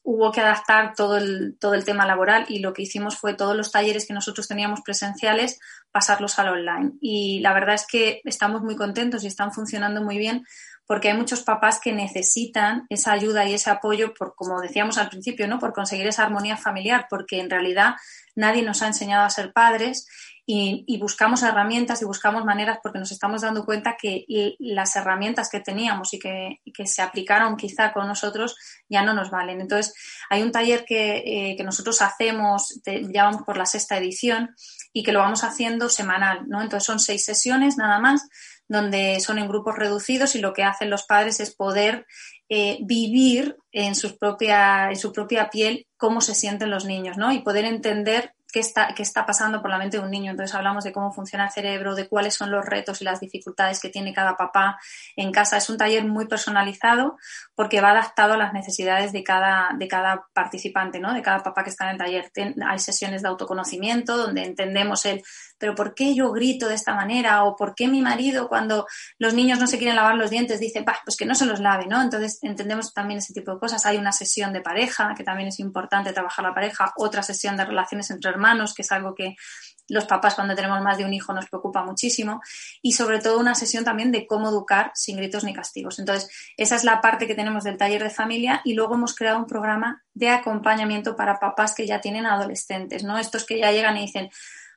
hubo que adaptar todo el, todo el tema laboral y lo que hicimos fue todos los talleres que nosotros teníamos presenciales pasarlos al online. Y la verdad es que estamos muy contentos y están funcionando muy bien porque hay muchos papás que necesitan esa ayuda y ese apoyo por, como decíamos al principio, ¿no? Por conseguir esa armonía familiar, porque en realidad nadie nos ha enseñado a ser padres y, buscamos herramientas y buscamos maneras porque nos estamos dando cuenta que las herramientas que teníamos y que, se aplicaron quizá con nosotros ya no nos valen. Entonces, hay un taller que, eh, nosotros hacemos, ya vamos por la sexta edición, y que lo vamos haciendo semanal, ¿no? Entonces son seis sesiones nada más donde son en grupos reducidos y lo que hacen los padres es poder eh, vivir en, sus propia, en su propia piel cómo se sienten los niños, ¿no? Y poder entender qué está, qué está pasando por la mente de un niño. Entonces hablamos de cómo funciona el cerebro, de cuáles son los retos y las dificultades que tiene cada papá en casa. Es un taller muy personalizado porque va adaptado a las necesidades de cada, de cada participante, ¿no? de cada papá que está en el taller. hay sesiones de autoconocimiento donde entendemos el, pero ¿por qué yo grito de esta manera? ¿O por qué mi marido cuando los niños no se quieren lavar los dientes dice, pues que no se los lave? ¿no? Entonces entendemos también ese tipo de cosas. Hay una sesión de pareja, que también es importante trabajar la pareja, otra sesión de relaciones entre hermanos que es algo que los papás cuando tenemos más de un hijo nos preocupa muchísimo, y sobre todo una sesión también de cómo educar sin gritos ni castigos. Entonces, esa es la parte que tenemos del taller de familia y luego hemos creado un programa de acompañamiento para papás que ya tienen adolescentes, ¿no? Estos que ya llegan y dicen,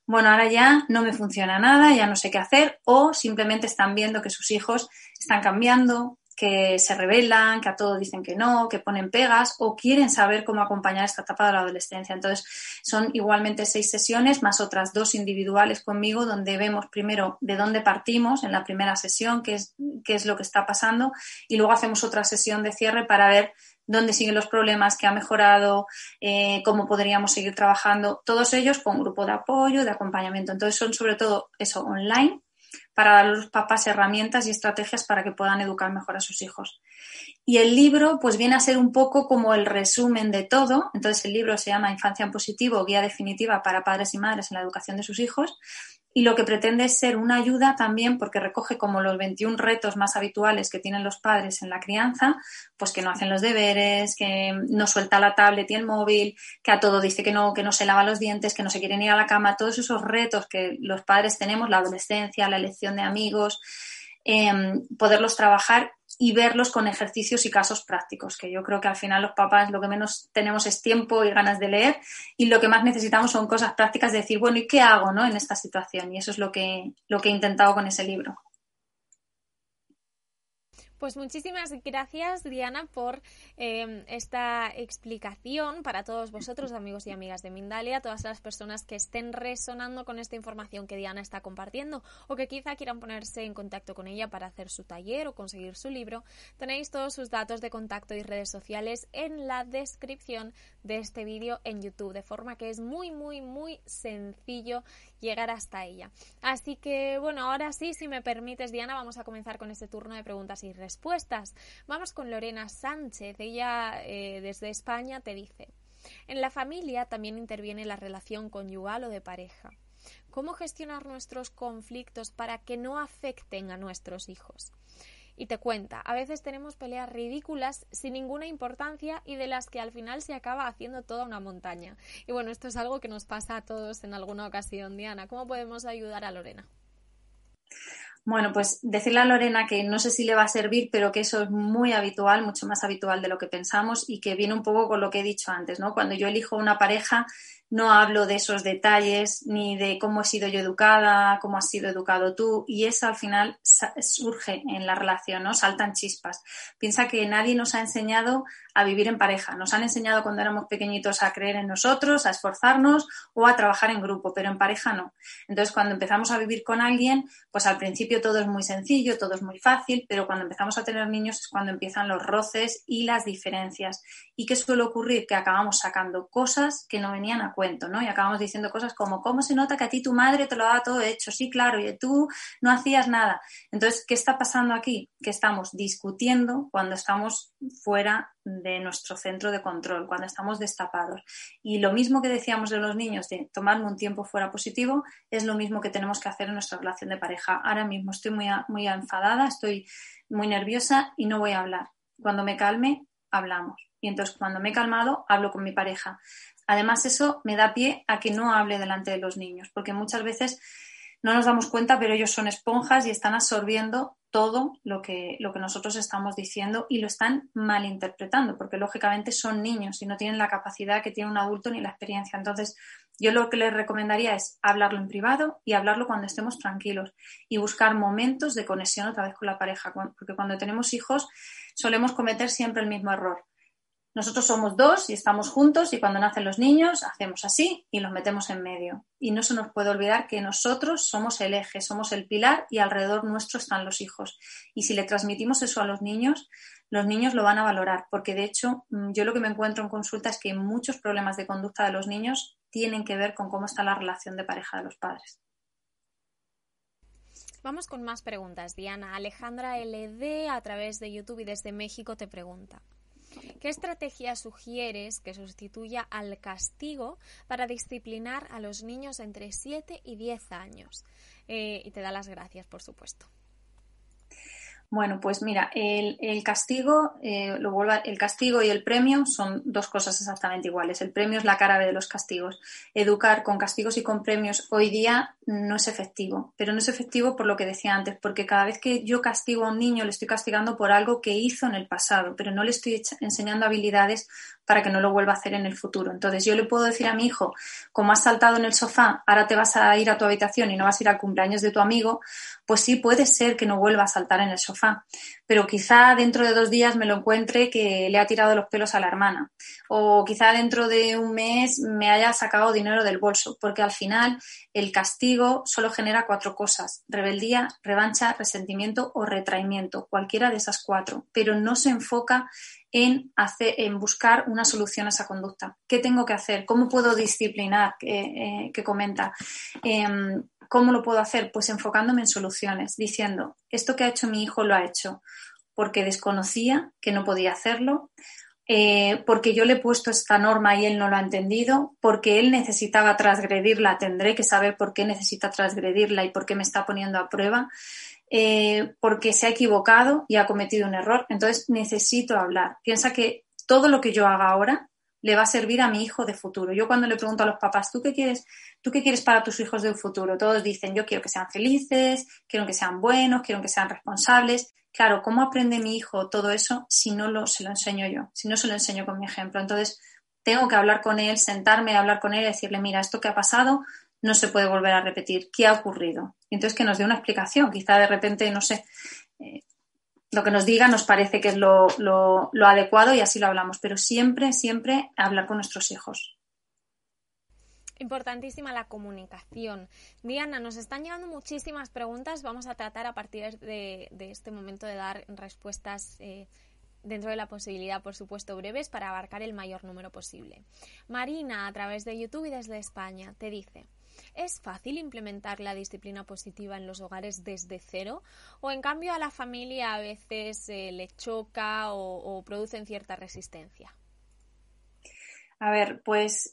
bueno, ahora ya no me funciona nada, ya no sé qué hacer, o simplemente están viendo que sus hijos están cambiando, que se rebelan, que a todo dicen que no, que ponen pegas o quieren saber cómo acompañar esta etapa de la adolescencia. Entonces, son igualmente seis sesiones más otras dos individuales conmigo donde vemos primero de dónde partimos en la primera sesión, qué es, qué es lo que está pasando y luego hacemos otra sesión de cierre para ver dónde siguen los problemas, qué ha mejorado, eh, cómo podríamos seguir trabajando, todos ellos con grupo de apoyo, de acompañamiento. Entonces son sobre todo eso online para dar a los papás herramientas y estrategias para que puedan educar mejor a sus hijos. Y el libro, pues viene a ser un poco como el resumen de todo. Entonces, el libro se llama Infancia en Positivo, Guía Definitiva para Padres y Madres en la Educación de sus Hijos y lo que pretende es ser una ayuda también porque recoge como los 21 retos más habituales que tienen los padres en la crianza, pues que no hacen los deberes, que no suelta la tablet y el móvil, que a todo dice que no, que no se lava los dientes, que no se quieren ir a la cama, todos esos retos que los padres tenemos, la adolescencia, la elección de amigos, em, poderlos trabajar y verlos con ejercicios y casos prácticos, que yo creo que al final los papás lo que menos tenemos es tiempo y ganas de leer y lo que más necesitamos son cosas prácticas de decir, bueno, ¿y qué hago ¿no? en esta situación? Y eso es lo que, lo que he intentado con ese libro. Pues muchísimas gracias, Diana, por em, esta explicación para todos vosotros, amigos y amigas de Mindalia, todas las personas que estén resonando con esta información que Diana está compartiendo o que quizá quieran ponerse en contacto con ella para hacer su taller o conseguir su libro. Tenéis todos sus datos de contacto y redes sociales en la descripción de este vídeo en YouTube, de forma que es muy, muy, muy sencillo llegar hasta ella. Así que, bueno, ahora sí, si me permites, Diana, vamos a comenzar con este turno de preguntas y respuestas. Vamos con Lorena Sánchez. Ella, eh, desde España, te dice, en la familia también interviene la relación conyugal o de pareja. ¿Cómo gestionar nuestros conflictos para que no afecten a nuestros hijos? y te cuenta. A veces tenemos peleas ridículas sin ninguna importancia y de las que al final se acaba haciendo toda una montaña. Y bueno, esto es algo que nos pasa a todos en alguna ocasión. Diana, ¿cómo podemos ayudar a Lorena? Bueno, pues decirle a Lorena que no sé si le va a servir, pero que eso es muy habitual, mucho más habitual de lo que pensamos y que viene un poco con lo que he dicho antes, ¿no? Cuando yo elijo una pareja, no hablo de esos detalles ni de cómo he sido yo educada, cómo has sido educado tú, y eso al final surge en la relación, ¿no? Saltan chispas. Piensa que nadie nos ha enseñado a vivir en pareja. Nos han enseñado cuando éramos pequeñitos a creer en nosotros, a esforzarnos o a trabajar en grupo, pero en pareja no. Entonces, cuando empezamos a vivir con alguien, pues al principio todo es muy sencillo, todo es muy fácil, pero cuando empezamos a tener niños es cuando empiezan los roces y las diferencias. ¿Y qué suele ocurrir? Que acabamos sacando cosas que no venían a cuento, ¿no? Y acabamos diciendo cosas como, ¿cómo se nota que a ti tu madre te lo ha todo hecho? Sí, claro, y tú no hacías nada. Entonces, ¿qué está pasando aquí? Que estamos discutiendo cuando estamos fuera de nuestro centro de control, cuando estamos destapados. Y lo mismo que decíamos de los niños, de tomarme un tiempo fuera positivo, es lo mismo que tenemos que hacer en nuestra relación de pareja. Ahora mismo estoy muy, muy enfadada, estoy muy nerviosa y no voy a hablar. Cuando me calme, hablamos. Y entonces cuando me he calmado, hablo con mi pareja. Además, eso me da pie a que no hable delante de los niños, porque muchas veces no nos damos cuenta, pero ellos son esponjas y están absorbiendo todo lo que, lo que nosotros estamos diciendo y lo están malinterpretando, porque lógicamente son niños y no tienen la capacidad que tiene un adulto ni la experiencia. Entonces, yo lo que les recomendaría es hablarlo en privado y hablarlo cuando estemos tranquilos y buscar momentos de conexión otra vez con la pareja, porque cuando tenemos hijos solemos cometer siempre el mismo error Nosotros somos dos y estamos juntos y cuando nacen los niños hacemos así y los metemos en medio. Y no se nos puede olvidar que nosotros somos el eje, somos el pilar y alrededor nuestro están los hijos. Y si le transmitimos eso a los niños, los niños lo van a valorar, porque de hecho mm, yo lo que me encuentro en consulta es que muchos problemas de conducta de los niños tienen que ver con cómo está la relación de pareja de los padres. Vamos con más preguntas, Diana. Alejandra LD a través de YouTube y desde México te pregunta. ¿Qué estrategia sugieres que sustituya al castigo para disciplinar a los niños entre 7 y 10 años? Eh, y te da las gracias, por supuesto. Bueno, pues mira, el, castigo, eh, lo vuelvo el castigo y el premio son dos cosas exactamente iguales. El premio es la cara de los castigos. Educar con castigos y con premios hoy día no es efectivo, pero no es efectivo por lo que decía antes, porque cada vez que yo castigo a un niño le estoy castigando por algo que hizo en el pasado, pero no le estoy enseñando habilidades para que no lo vuelva a hacer en el futuro. Entonces yo le puedo decir a mi hijo, como has saltado en el sofá, ahora te vas a ir a tu habitación y no vas a ir al cumpleaños de tu amigo, pues sí puede ser que no vuelva a saltar en el sofá pero quizá dentro de dos días me lo encuentre que le ha tirado los pelos a la hermana o quizá dentro de un mes me haya sacado dinero del bolso, porque al final el castigo solo genera cuatro cosas, rebeldía, revancha, resentimiento o retraimiento, cualquiera de esas cuatro, pero no se enfoca en, hacer, en buscar una solución a esa conducta. ¿Qué tengo que hacer? ¿Cómo puedo disciplinar? Eh, que comenta. Em, ¿Cómo lo puedo hacer? Pues enfocándome en soluciones, diciendo, esto que ha hecho mi hijo lo ha hecho porque desconocía que no podía hacerlo, eh, porque yo le he puesto esta norma y él no lo ha entendido, porque él necesitaba transgredirla, tendré que saber por qué necesita transgredirla y por qué me está poniendo a prueba, eh, porque se ha equivocado y ha cometido un error. Entonces necesito hablar. Piensa que todo lo que yo haga ahora le va a servir a mi hijo de futuro. Yo cuando le pregunto a los papás, ¿tú qué quieres? ¿Tú qué quieres para tus hijos de futuro? Todos dicen, yo quiero que sean felices, quiero que sean buenos, quiero que sean responsables. Claro, ¿cómo aprende mi hijo todo eso si no lo, se lo enseño yo? Si no se lo enseño con mi ejemplo. Entonces, tengo que hablar con él, sentarme, hablar con él y decirle, mira, esto que ha pasado no se puede volver a repetir. ¿Qué ha ocurrido? Y entonces que nos dé una explicación. Quizá de repente, no sé, eh, lo que nos diga nos parece que es lo, adecuado y así lo hablamos, pero siempre, siempre hablar con nuestros hijos. Importantísima la comunicación. Diana, nos están llegando muchísimas preguntas. Vamos a tratar a partir de, este momento de dar respuestas eh, dentro de la posibilidad, por supuesto, breves para abarcar el mayor número posible. Marina, a través de YouTube y desde España, te dice, ¿Es fácil implementar la disciplina positiva en los hogares desde cero? ¿O en cambio a la familia a veces eh, le choca o, producen cierta resistencia? A ver, pues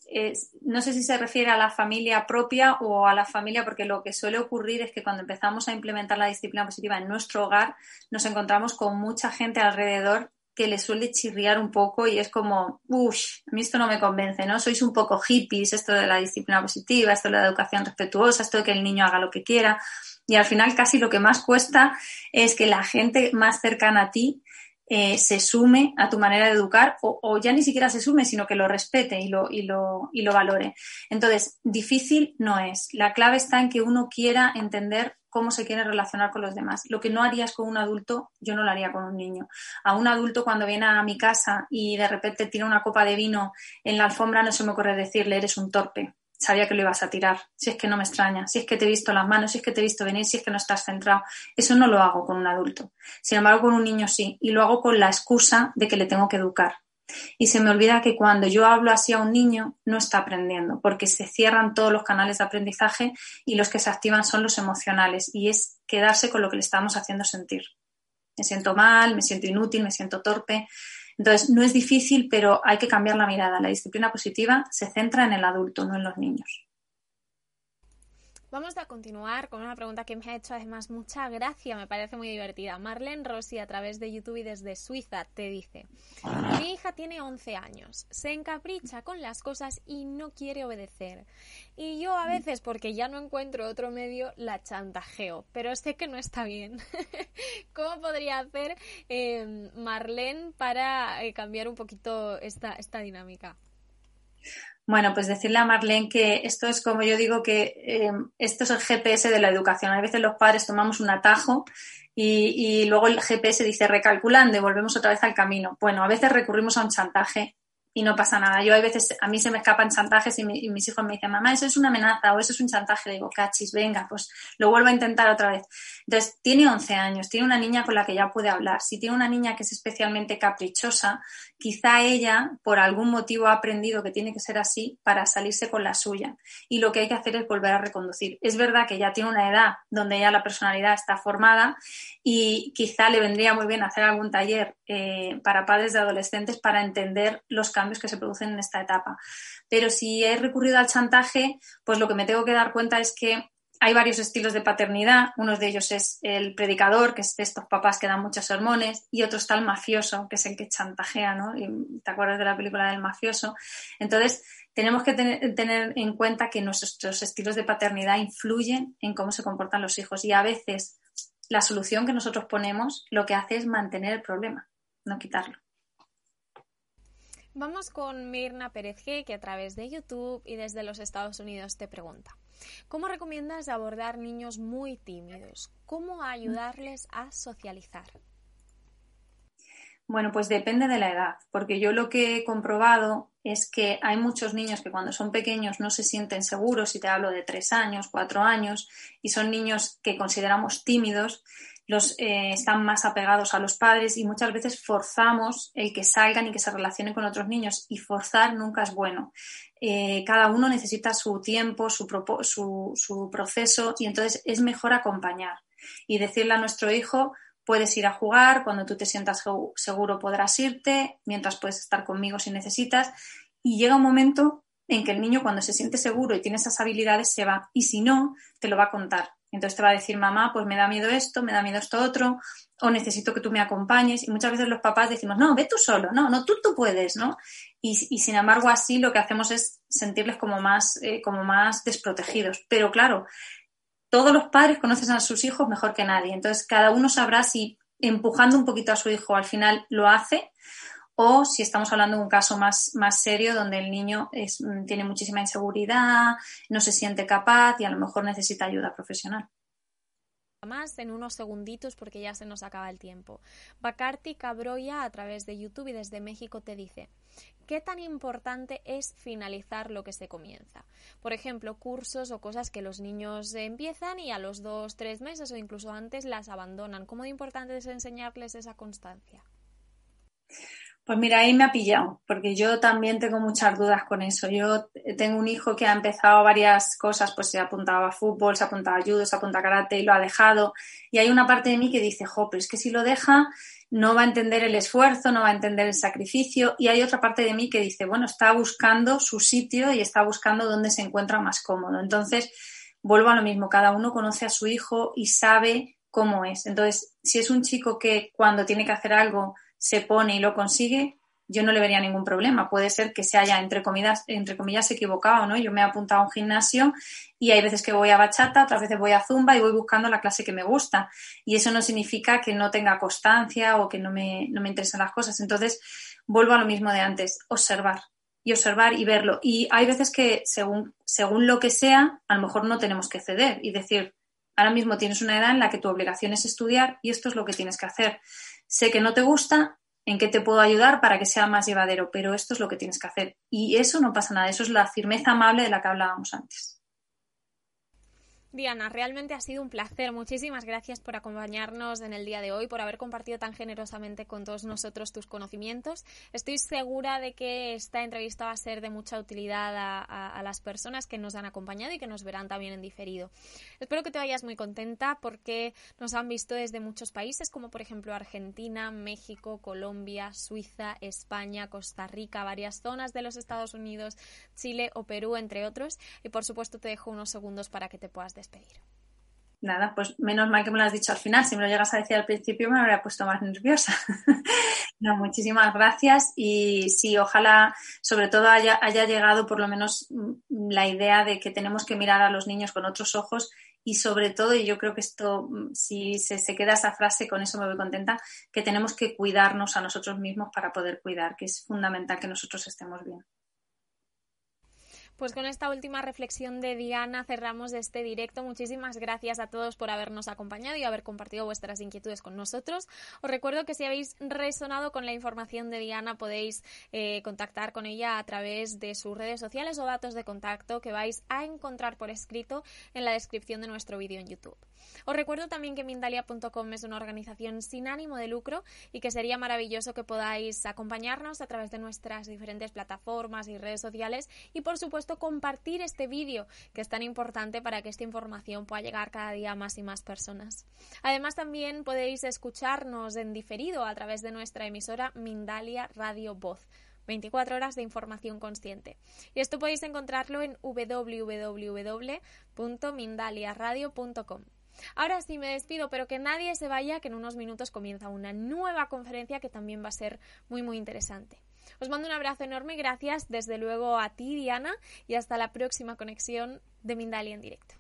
no sé si se refiere a la familia propia o a la familia, porque lo que suele ocurrir es que cuando empezamos a implementar la disciplina positiva en nuestro hogar, nos encontramos con mucha gente alrededor que le suele chirriar un poco y es como, uff, a mí esto no me convence, ¿no? Sois un poco hippies, esto de la disciplina positiva, esto de la educación respetuosa, esto de que el niño haga lo que quiera. Y al final casi lo que más cuesta es que la gente más cercana a ti eh, se sume a tu manera de educar o, o, ya ni siquiera se sume, sino que lo respete y lo, y, lo, y lo valore. Entonces, difícil no es. La clave está en que uno quiera entender cómo se quiere relacionar con los demás. Lo que no harías con un adulto, yo no lo haría con un niño. A un adulto cuando viene a mi casa y de repente tira una copa de vino en la alfombra, no se me ocurre decirle, eres un torpe. Sabía que lo ibas a tirar. Si es que no me extraña, si es que te he visto las manos, si es que te he visto venir, si es que no estás centrado. Eso no lo hago con un adulto. Sin embargo, con un niño sí. Y lo hago con la excusa de que le tengo que educar. Y se me olvida que cuando yo hablo así a un niño, no está aprendiendo, porque se cierran todos los canales de aprendizaje y los que se activan son los emocionales, y es quedarse con lo que le estamos haciendo sentir. Me siento mal, me siento inútil, me siento torpe. Entonces, no es difícil, pero hay que cambiar la mirada. La disciplina positiva se centra en el adulto, no en los niños. Vamos a continuar con una pregunta que me ha hecho además mucha gracia, me parece muy divertida. Marlene Rossi a través de YouTube y desde Suiza te dice, mi hija tiene 11 años, se encapricha con las cosas y no quiere obedecer. Y yo a veces, porque ya no encuentro otro medio, la chantajeo, pero sé que no está bien. ¿Cómo podría hacer eh, Marlene para eh, cambiar un poquito esta, esta dinámica? Bueno, pues decirle a Marlene que esto es como yo digo que eh, esto es el GPS de la educación. A veces los padres tomamos un atajo y, y, luego el GPS dice recalculando y volvemos otra vez al camino. Bueno, a veces recurrimos a un chantaje y no pasa nada. Yo hay veces, a mí se me escapan chantajes y, mis hijos me dicen, mamá, eso es una amenaza o eso es un chantaje. Le digo, cachis, venga, pues lo vuelvo a intentar otra vez. Entonces, tiene 11 años, tiene una niña con la que ya puede hablar. Si tiene una niña que es especialmente caprichosa, quizá ella, por algún motivo, ha aprendido que tiene que ser así para salirse con la suya. Y lo que hay que hacer es volver a reconducir. Es verdad que ya tiene una edad donde ya la personalidad está formada y quizá le vendría muy bien hacer algún taller eh, para padres de adolescentes para entender los cambios cambios que se producen en esta etapa. Pero si he recurrido al chantaje, pues lo que me tengo que dar cuenta es que hay varios estilos de paternidad. Uno de ellos es el predicador, que es de estos papás que dan muchos sermones, y otro está el mafioso, que es el que chantajea, ¿no? ¿Te acuerdas de la película del mafioso? Entonces, tenemos que tener, en cuenta que nuestros estilos de paternidad influyen en cómo se comportan los hijos y a veces la solución que nosotros ponemos lo que hace es mantener el problema, no quitarlo. Vamos con Mirna Pérez G, que a través de YouTube y desde los Estados Unidos te pregunta, ¿cómo recomiendas abordar niños muy tímidos? ¿Cómo ayudarles a socializar? Bueno, pues depende de la edad, porque yo lo que he comprobado es que hay muchos niños que cuando son pequeños no se sienten seguros, si te hablo de tres años, cuatro años, y son niños que consideramos tímidos, los eh, están más apegados a los padres y muchas veces forzamos el que salgan y que se relacionen con otros niños y forzar nunca es bueno. Eh, cada uno necesita su tiempo, su, su, su proceso y entonces es mejor acompañar y decirle a nuestro hijo, puedes ir a jugar, cuando tú te sientas seguro podrás irte, mientras puedes estar conmigo si necesitas. Y llega un momento en que el niño cuando se siente seguro y tiene esas habilidades se va y si no, te lo va a contar. Entonces te va a decir, mamá, pues me da miedo esto, me da miedo esto otro, o necesito que tú me acompañes. Y muchas veces los papás decimos, no, ve tú solo, no, no, tú, tú puedes, ¿no? Y, sin embargo, así lo que hacemos es sentirles como más, eh, como más desprotegidos. Pero claro, todos los padres conocen a sus hijos mejor que nadie. Entonces, cada uno sabrá si empujando un poquito a su hijo al final lo hace o si estamos hablando de un caso más, más serio donde el niño mm, tiene muchísima inseguridad, no se siente capaz y a lo mejor necesita ayuda profesional. Más en unos segunditos porque ya se nos acaba el tiempo. Bacarti Cabroya a través de YouTube y desde México te dice, ¿qué tan importante es finalizar lo que se comienza? Por ejemplo, cursos o cosas que los niños empiezan y a los dos, tres meses o incluso antes las abandonan. ¿Cómo de importante es enseñarles esa constancia? Pues mira, ahí me ha pillado, porque yo también tengo muchas dudas con eso. Yo tengo un hijo que ha empezado varias cosas, pues se ha apuntado a fútbol, se ha apuntado a judo, se ha apuntado a karate y lo ha dejado. Y hay una parte de mí que dice, jo, pero es que si lo deja, no va a entender el esfuerzo, no va a entender el sacrificio. Y hay otra parte de mí que dice, bueno, está buscando su sitio y está buscando dónde se encuentra más cómodo. Entonces, vuelvo a lo mismo, cada uno conoce a su hijo y sabe cómo es. Entonces, si es un chico que cuando tiene que hacer algo se pone y lo consigue, yo no le vería ningún problema. Puede ser que se haya, entre comillas, entre comillas equivocado, ¿no? Yo me he apuntado a un gimnasio y hay veces que voy a bachata, otras veces voy a zumba y voy buscando la clase que me gusta. Y eso no significa que no tenga constancia o que no me, no me interesen las cosas. Entonces, vuelvo a lo mismo de antes, observar y observar y verlo. Y hay veces que según, según lo que sea, a lo mejor no tenemos que ceder y decir, ahora mismo tienes una edad en la que tu obligación es estudiar y esto es lo que tienes que hacer sé que no te gusta, en qué te puedo ayudar para que sea más llevadero, pero esto es lo que tienes que hacer. Y eso no pasa nada, eso es la firmeza amable de la que hablábamos antes. Diana, realmente ha sido un placer. Muchísimas gracias por acompañarnos en el día de hoy, por haber compartido tan generosamente con todos nosotros tus conocimientos. Estoy segura de que esta entrevista va a ser de mucha utilidad a, las personas que nos han acompañado y que nos verán también en diferido. Espero que te vayas muy contenta porque nos han visto desde muchos países, como por ejemplo Argentina, México, Colombia, Suiza, España, Costa Rica, varias zonas de los Estados Unidos, Chile o Perú, entre otros. Y por supuesto te dejo unos segundos para que te puedas despedir. Nada, pues menos mal que me lo has dicho al final. Si me lo llegas a decir al principio me habría puesto más nerviosa. no, muchísimas gracias y sí, ojalá sobre todo haya, haya llegado por lo menos mm, la idea de que tenemos que mirar a los niños con otros ojos y sobre todo, y yo creo que esto, mm, si se, se, queda esa frase, con eso me voy contenta, que tenemos que cuidarnos a nosotros mismos para poder cuidar, que es fundamental que nosotros estemos bien. Pues con esta última reflexión de Diana cerramos este directo. Muchísimas gracias a todos por habernos acompañado y haber compartido vuestras inquietudes con nosotros. Os recuerdo que si habéis resonado con la información de Diana podéis eh, contactar con ella a través de sus redes sociales o datos de contacto que vais a encontrar por escrito en la descripción de nuestro vídeo en YouTube. Os recuerdo también que Mindalia.com es una organización sin ánimo de lucro y que sería maravilloso que podáis acompañarnos a través de nuestras diferentes plataformas y redes sociales y por supuesto compartir este vídeo que es tan importante para que esta información pueda llegar cada día a más y más personas. Además también podéis escucharnos en diferido a través de nuestra emisora Mindalia Radio Voz. 24 horas de información consciente. Y esto podéis encontrarlo en www.mindaliaradio.com. Ahora sí me despido, pero que nadie se vaya, que en unos minutos comienza una nueva conferencia que también va a ser muy muy interesante. Os mando un abrazo enorme, gracias desde luego a ti Diana y hasta la próxima conexión de Mindalia en directo.